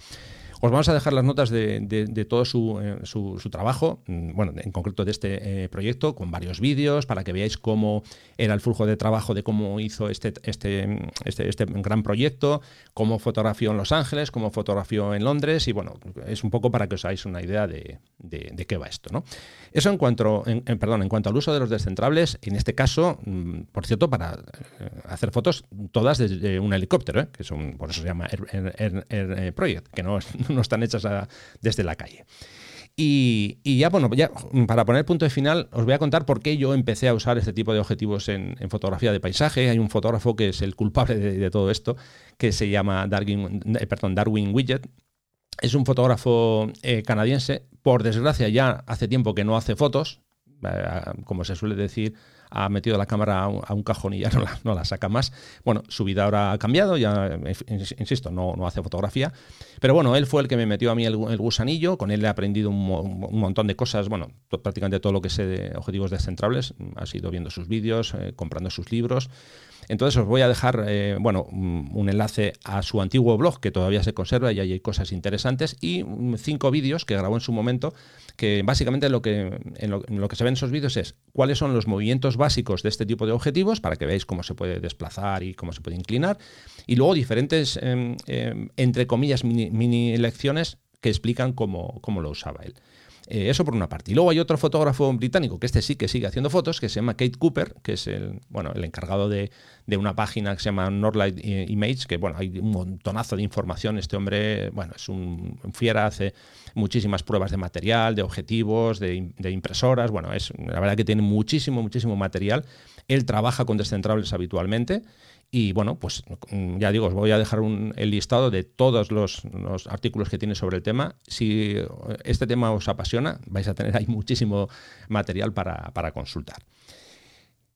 Os vamos a dejar las notas de, todo eh, su, su, trabajo, mm, bueno, en concreto de este eh, proyecto, con varios vídeos para que veáis cómo era el flujo de trabajo de cómo hizo este, este, este, este gran proyecto, cómo fotografió en Los Ángeles, cómo fotografió en Londres y bueno, es un poco para que os hagáis una idea de, qué va esto. ¿no? Eso en cuanto, en, perdón, en cuanto al uso de los descentrables, en este caso, mm, por cierto, para eh, hacer fotos todas desde un helicóptero, que son, por eso se llama Air, Project, que no, (laughs) no están hechas desde la calle. Y, ya, bueno, ya para poner punto de final, os voy a contar por qué yo empecé a usar este tipo de objetivos en, fotografía de paisaje. Hay un fotógrafo que es el culpable de, todo esto, que se llama Darwin, eh, perdón, Darwin Widget. Es un fotógrafo eh, canadiense. Por desgracia, ya hace tiempo que no hace fotos. Eh, como se suele decir, ha metido la cámara a un, cajón y ya no la, saca más. Bueno, su vida ahora ha cambiado, ya insisto, no, no, hace fotografía. Pero bueno, él fue el que me metió a mí el, gusanillo, con él he aprendido un, montón de cosas, bueno, prácticamente todo lo que sé de objetivos descentrables, ha sido viendo sus vídeos, eh, comprando sus libros. Entonces os voy a dejar eh, bueno, un enlace a su antiguo blog que todavía se conserva y ahí hay cosas interesantes y cinco vídeos que grabó en su momento que básicamente lo que, en, lo, que se ven esos vídeos es cuáles son los movimientos básicos de este tipo de objetivos para que veáis cómo se puede desplazar y cómo se puede inclinar y luego diferentes, em, em, entre comillas, mini, mini lecciones que explican cómo, cómo lo usaba él. Eh, eso por una parte. Y luego hay otro fotógrafo británico, que este sí que sigue haciendo fotos, que se llama Kate Cooper, que es el, bueno, el encargado de, una página que se llama Northlight eh, Image, que bueno, hay un montonazo de información. Este hombre, bueno, es un, fiera, hace muchísimas pruebas de material, de objetivos, de, de, impresoras. Bueno, es la verdad que tiene muchísimo, muchísimo material. Él trabaja con descentrables habitualmente y bueno, pues ya digo, os voy a dejar el listado de todos los, artículos que tiene sobre el tema. Si este tema os apasiona, vais a tener ahí (laughs) muchísimo material para, consultar.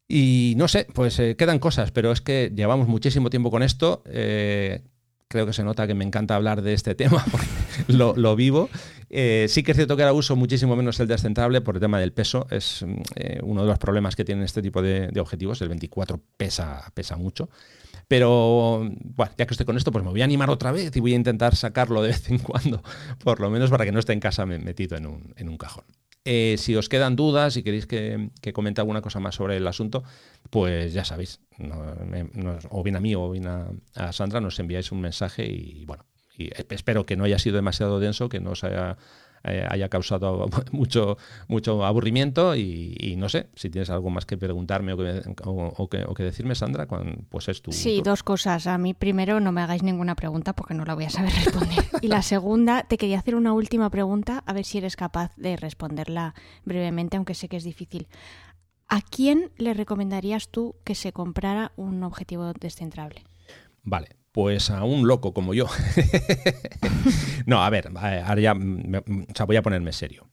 Y no sé, pues eh, quedan cosas, pero es que llevamos muchísimo tiempo con esto. Eh, creo que se nota que me encanta hablar de este (laughs) tema porque lo, vivo. Eh, sí que es cierto que ahora uso muchísimo menos el descentrable por el tema del peso. Es eh, uno de los problemas que tienen este tipo de, objetivos. El 24 pesa, pesa mucho. Pero bueno, ya que estoy con esto, pues me voy a animar otra vez y voy a intentar sacarlo de vez en cuando, (laughs) por lo menos para que no esté en casa metido en un, en un cajón. Eh, si os quedan dudas y queréis que, comente alguna cosa más sobre el asunto, pues ya sabéis, o bien a mí o bien a, a Sandra, nos enviáis un mensaje y bueno, y espero que no haya sido demasiado denso, que no os haya eh, haya causado (laughs) mucho, mucho aburrimiento y, no sé, si tienes algo más que preguntarme o que, o, que, decirme, Sandra, pues es tu... Sí, dos cosas. A mí primero no me hagáis ninguna pregunta porque no la voy a saber (laughs) responder. y la segunda, te quería hacer una última pregunta, a ver si eres capaz de responderla brevemente, aunque sé que es difícil. ¿A quién le recomendarías tú que se comprara un objetivo descentrable? Vale, pues a un loco como yo. (laughs) no, a ver, ahora ya voy a ponerme serio.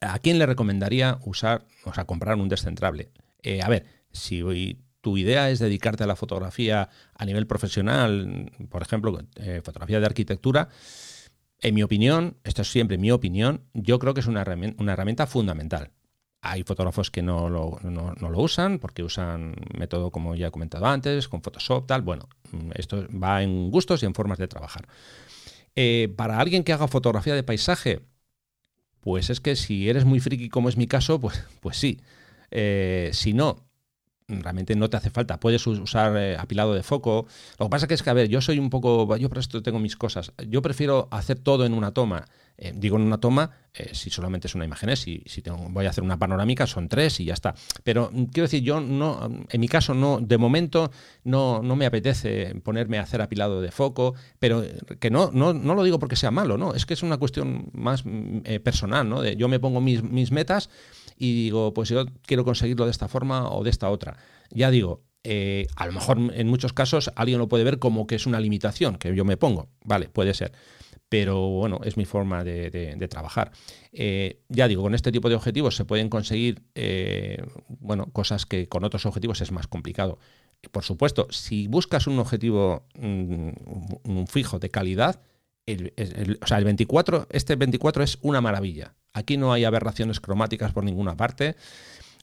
¿A quién le recomendaría usar, o sea, comprar un descentrable? Eh, a ver, si tu idea es dedicarte a la fotografía a nivel profesional, por ejemplo, eh, fotografía de arquitectura, en mi opinión, esto es siempre mi opinión, yo creo que es una herramienta, fundamental. Hay fotógrafos que no lo, usan porque usan método, como ya he comentado antes, con Photoshop, tal. Bueno, esto va en gustos y en formas de trabajar. Eh, para alguien que haga fotografía de paisaje, pues es que si eres muy friki como es mi caso, pues, pues sí. Eh, si no, realmente no te hace falta. Puedes usar eh, apilado de foco. Lo que pasa que es que, a ver, yo soy un poco, yo por esto tengo mis cosas. Yo prefiero hacer todo en una toma. Eh, digo en una toma, eh, si solamente es una imagen, si, si tengo, voy a hacer una panorámica, son tres y ya está. Pero mm, quiero decir, yo no, en mi caso, no, de momento, no, no me apetece ponerme a hacer apilado de foco, pero que no, no, no lo digo porque sea malo, no, es que es una cuestión más mm, personal, ¿no? De, yo me pongo mis, mis metas y digo, pues yo quiero conseguirlo de esta forma o de esta otra. Ya digo, eh, a lo mejor en muchos casos alguien lo puede ver como que es una limitación que yo me pongo, vale, puede ser. Pero bueno, es mi forma de, trabajar. Eh, ya digo, con este tipo de objetivos se pueden conseguir eh, bueno, cosas que con otros objetivos es más complicado. Por supuesto, si buscas un objetivo mm, un fijo de calidad, o sea, el 24, este 24 es una maravilla. Aquí no hay aberraciones cromáticas por ninguna parte.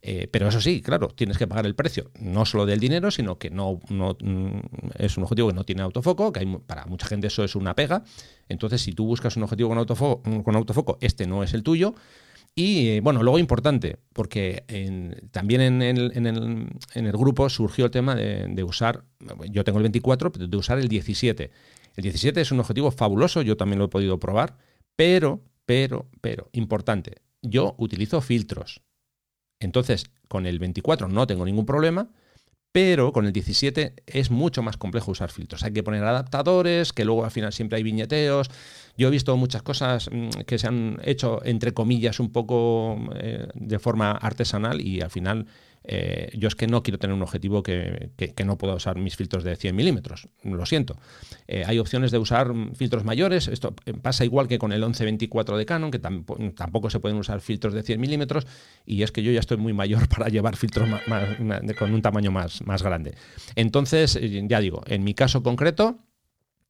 Eh, pero eso sí, claro, tienes que pagar el precio, no solo del dinero, sino que no, no mm, es un objetivo que no tiene autofoco, que hay, para mucha gente eso es una pega. Entonces, si tú buscas un objetivo con autofoco, este no es el tuyo. Y eh, bueno, luego importante, porque también en el, en, el, en el, grupo surgió el tema de, de, usar, yo tengo el 24, pero de usar el 17. El 17 es un objetivo fabuloso, yo también lo he podido probar, pero pero, pero, importante, yo utilizo filtros. Entonces, con el 24 no tengo ningún problema, pero con el 17 es mucho más complejo usar filtros. Hay que poner adaptadores, que luego al final siempre hay viñeteos. Yo he visto muchas cosas mm, que se han hecho, entre comillas, un poco eh, de forma artesanal y al final eh, yo es que no quiero tener un objetivo que, no pueda usar mis filtros de 100 milímetros, lo siento. Eh, hay opciones de usar filtros mayores, esto pasa igual que con el 1124 de Canon, que tampoco se pueden usar filtros de 100 milímetros, y es que yo ya estoy muy mayor (laughs) para llevar filtros con un tamaño más, más grande. Entonces, eh, ya digo, en mi caso concreto,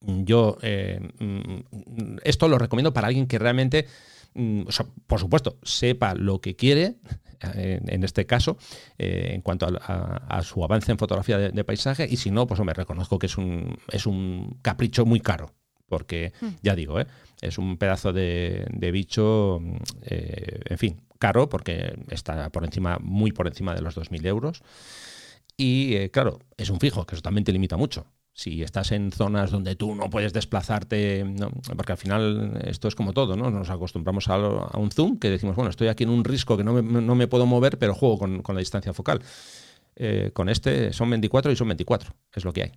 yo mm, esto lo recomiendo para alguien que realmente mm, por supuesto, sepa lo que quiere, en, este caso, eh, en cuanto a, su avance en fotografía de, paisaje, y si no, pues me reconozco que es un, es un capricho muy caro, porque hmm. ya digo, ¿eh? es un pedazo de, bicho, eh, en fin, caro, porque está por encima, muy por encima de los 2.000 euros. Y claro, es un fijo, que eso también te limita mucho si estás en zonas donde tú no puedes desplazarte, porque al final esto es como todo, ¿no? Nos acostumbramos a, un zoom que decimos, bueno, estoy aquí en un risco que no me, puedo mover, pero juego con, la distancia focal. Eh, con este son 24 y son 24, es lo que hay.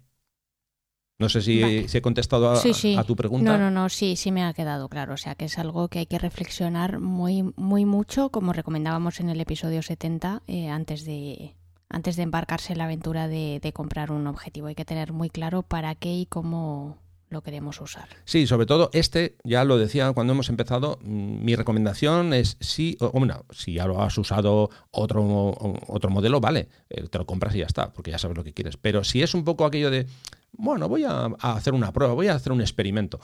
No sé si, he contestado a, tu pregunta. No, no, no, sí, sí me ha quedado claro. O sea, que es algo que hay que reflexionar muy, muy mucho, como recomendábamos en el episodio 70, eh, antes de, antes de embarcarse en la aventura de, comprar un objetivo. Hay que tener muy claro para qué y cómo lo queremos usar. Sí, sobre todo este, ya lo decía cuando hemos empezado, mm, mi recomendación es si, o, bueno, si ya lo has usado otro, otro modelo, vale, eh, te lo compras y ya está, porque ya sabes lo que quieres. Pero si es un poco aquello de, bueno, voy a hacer una prueba, voy a hacer un experimento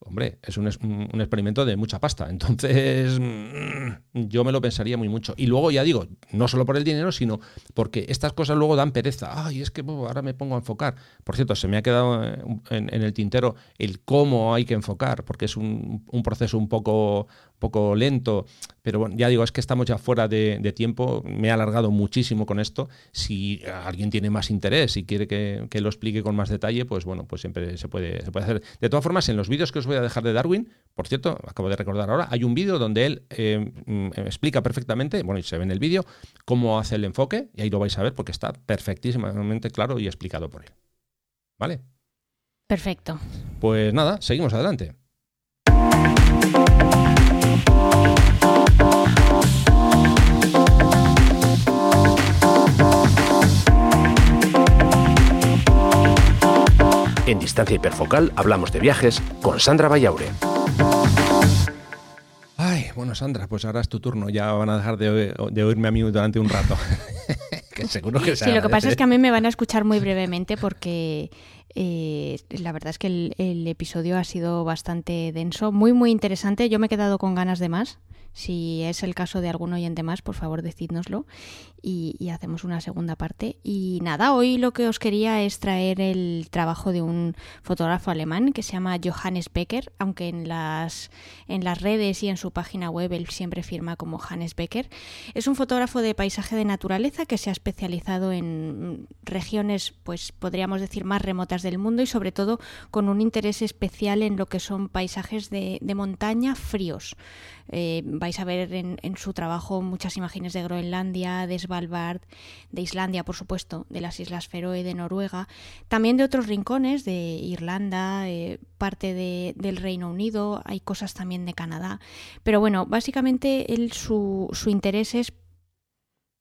hombre, es un, experimento de mucha pasta. Entonces, mm, yo me lo pensaría muy mucho. Y luego, ya digo, no solo por el dinero, sino porque estas cosas luego dan pereza. Ay, es que ahora me pongo a enfocar. Por cierto, se me ha quedado eh, en, el tintero el cómo hay que enfocar, porque es un, un proceso un poco, poco lento, pero bueno, ya digo, es que estamos ya fuera de, tiempo, me he alargado muchísimo con esto. Si alguien tiene más interés y quiere que, lo explique con más detalle, pues bueno, pues siempre se puede, se puede hacer. De todas formas, en los vídeos que os voy a dejar de Darwin, por cierto, acabo de recordar ahora, hay un vídeo donde él eh, explica perfectamente, bueno, y se ve en el vídeo, cómo hace el enfoque, y ahí lo vais a ver porque está perfectísimamente claro y explicado por él. ¿Vale? Perfecto. Pues nada, seguimos adelante. En Distancia Hiperfocal hablamos de viajes con Sandra Vallaure. Ay, bueno, Sandra, pues ahora es tu turno. Ya van a dejar de, oírme a mí durante un rato. (laughs) que seguro que Sí, lo que pasa es que a mí me van a escuchar muy brevemente porque eh, la verdad es que el, el, episodio ha sido bastante denso, muy, muy interesante. Yo me he quedado con ganas de más. Si es el caso de algún oyente más, por favor decídnoslo y, hacemos una segunda parte. Y nada, hoy lo que os quería es traer el trabajo de un fotógrafo alemán que se llama Johannes Becker, aunque en las, en las redes y en su página web él siempre firma como Hannes Becker. Es un fotógrafo de paisaje de naturaleza que se ha especializado en regiones, pues podríamos decir, más remotas del mundo y sobre todo con un interés especial en lo que son paisajes de, de montaña fríos. Eh, vais a ver en, su trabajo muchas imágenes de Groenlandia, de Svalbard, de Islandia, por supuesto, de las Islas Feroe, de Noruega, también de otros rincones, de Irlanda, eh, parte del Reino Unido, hay cosas también de Canadá. Pero bueno, básicamente él, su, su interés es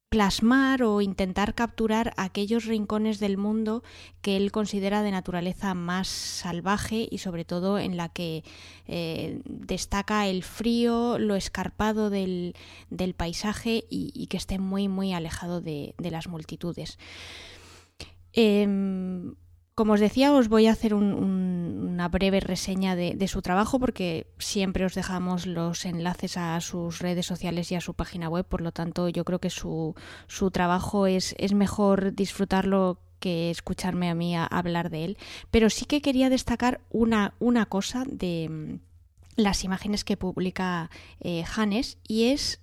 plasmar o intentar capturar aquellos rincones del mundo que él considera de naturaleza más salvaje y sobre todo en la que eh, destaca el frío, lo escarpado del, paisaje y, que esté muy muy alejado de, las multitudes. Em, como os decía, os voy a hacer una breve reseña de, su trabajo porque siempre os dejamos los enlaces a sus redes sociales y a su página web, por lo tanto yo creo que su, trabajo es, mejor disfrutarlo que escucharme a mí hablar de él. Pero sí que quería destacar una, una cosa de mm, las imágenes que publica eh, Hannes y es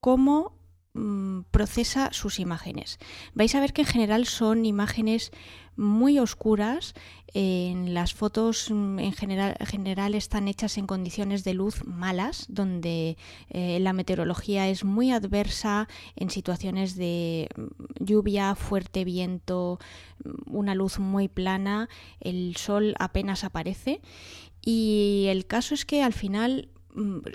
cómo mm, procesa sus imágenes. Vais a ver que en general son imágenes muy oscuras. Las fotos mm, en general, están hechas en condiciones de luz malas, donde eh, la meteorología es muy adversa en situaciones de mm, lluvia, fuerte viento, una luz muy plana, el sol apenas aparece. Y el caso es que al final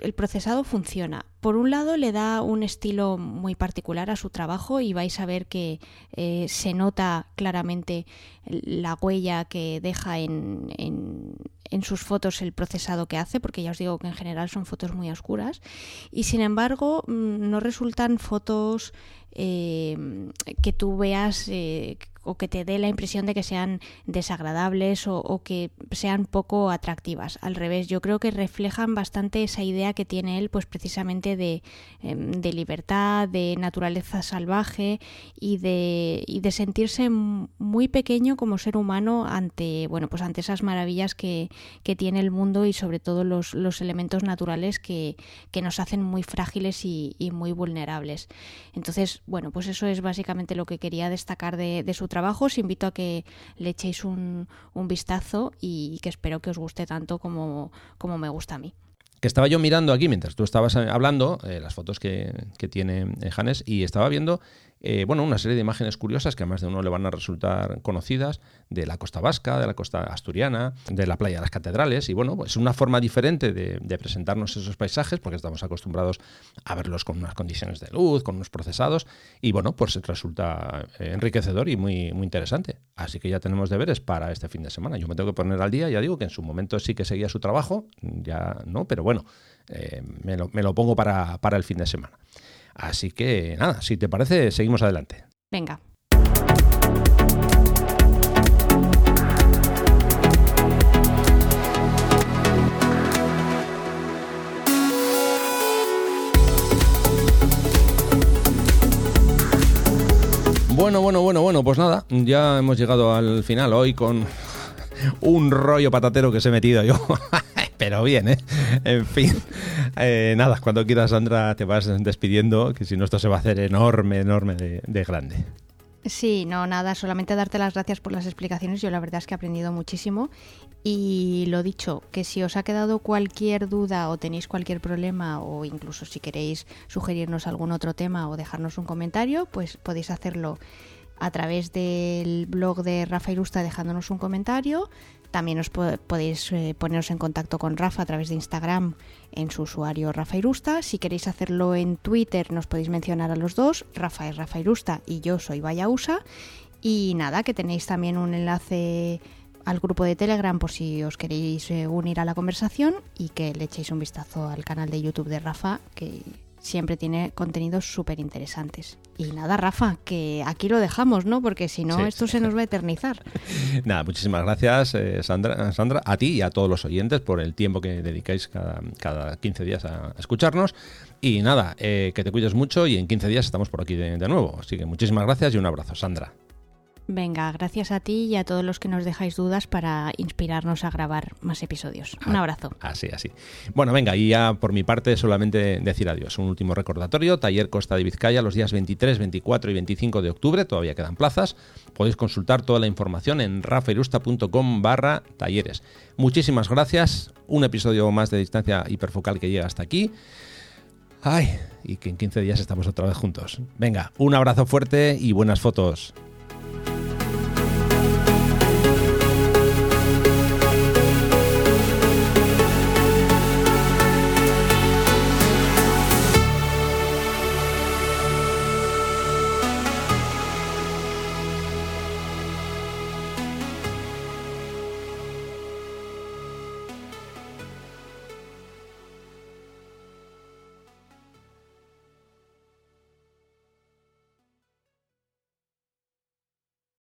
el procesado funciona. Por un lado, le da un estilo muy particular a su trabajo y vais a ver que eh, se nota claramente la huella que deja en, en, sus fotos el procesado que hace, porque ya os digo que en general son fotos muy oscuras. Y sin embargo, mm, no resultan fotos eh, que tú veas eh, o que te dé la impresión de que sean desagradables o, que sean poco atractivas. Al revés, yo creo que reflejan bastante esa idea que tiene él, pues precisamente de, em, libertad, de naturaleza salvaje y de, sentirse muy pequeño como ser humano ante, bueno, pues ante esas maravillas que, tiene el mundo y sobre todo los, elementos naturales que, que, nos hacen muy frágiles y, y, muy vulnerables. Entonces, bueno, pues eso es básicamente lo que quería destacar de, su trabajo. Os invito a que le echéis un, vistazo y que espero que os guste tanto como, como me gusta a mí que estaba yo mirando aquí mientras tú estabas hablando, eh, las fotos que, que tiene Janes, y estaba viendo eh, bueno, una serie de imágenes curiosas que a más de uno le van a resultar conocidas de la costa vasca, de la costa asturiana, de la playa de las catedrales. Y bueno, pues es una forma diferente de, presentarnos esos paisajes porque estamos acostumbrados a verlos con unas condiciones de luz, con unos procesados. Y bueno, pues resulta eh, enriquecedor y muy, muy interesante. Así que ya tenemos deberes para este fin de semana. Yo me tengo que poner al día, ya digo que en su momento sí que seguía su trabajo, ya no, pero bueno, eh, me, lo, pongo para, para el fin de semana. Así que nada, si te parece, seguimos adelante. Venga. Bueno, bueno, bueno, bueno, pues nada, ya hemos llegado al final hoy con un rollo patatero que se he metido yo. (laughs) Pero bien, ¿eh? En fin, eh, nada, cuando quieras, Sandra, te vas despidiendo, que si no esto se va a hacer enorme, enorme de, grande. Sí, no, nada, solamente darte las gracias por las explicaciones. Yo la verdad es que he aprendido muchísimo. Y lo dicho, que si os ha quedado cualquier duda o tenéis cualquier problema o incluso si queréis sugerirnos algún otro tema o dejarnos un comentario, pues podéis hacerlo a través del blog de Rafa Irusta dejándonos un comentario. También os podéis eh, poneros en contacto con Rafa a través de Instagram en su usuario Rafa Irusta. Si queréis hacerlo en Twitter nos podéis mencionar a los dos. Rafa es Rafa Irusta y yo soy Vayausa. Y nada, que tenéis también un enlace al grupo de Telegram por si os queréis eh, unir a la conversación y que le echéis un vistazo al canal de YouTube de Rafa, que siempre tiene contenidos súper interesantes. Y nada, Rafa, que aquí lo dejamos, ¿no? Porque si no, esto se nos va a eternizar. (laughs) nada, muchísimas gracias, eh, Sandra, Sandra, a ti y a todos los oyentes por el tiempo que dedicáis cada, cada 15 días a escucharnos. Y nada, eh, que te cuides mucho y en 15 días estamos por aquí de nuevo. Así que muchísimas gracias y un abrazo, Sandra. Venga, gracias a ti y a todos los que nos dejáis dudas para inspirarnos a grabar más episodios. Un ah, abrazo. Así, así. Bueno, venga, y ya por mi parte solamente decir adiós. Un último recordatorio, Taller Costa de Vizcaya los días 23, 24 y 25 de octubre, todavía quedan plazas. Podéis consultar toda la información en rafairusta.com barra talleres. Muchísimas gracias. Un episodio más de distancia hiperfocal que llega hasta aquí. Ay, y que en 15 días estamos otra vez juntos. Venga, un abrazo fuerte y buenas fotos.